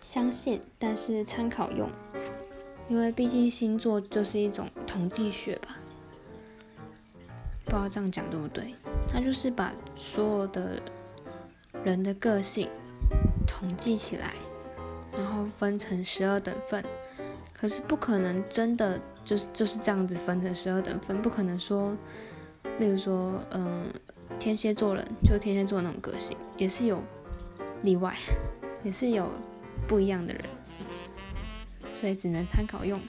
相信，但是参考用，因为毕竟星座就是一种统计学吧。不知道这样讲对不对？它就是把所有的人的个性统计起来，然后分成十二等份。可是不可能真的就是就是这样子分成十二等份，不可能说，例如说，嗯，天蝎座人就天蝎座那种个性，也是有例外，也是有不一样的人，所以只能参考用。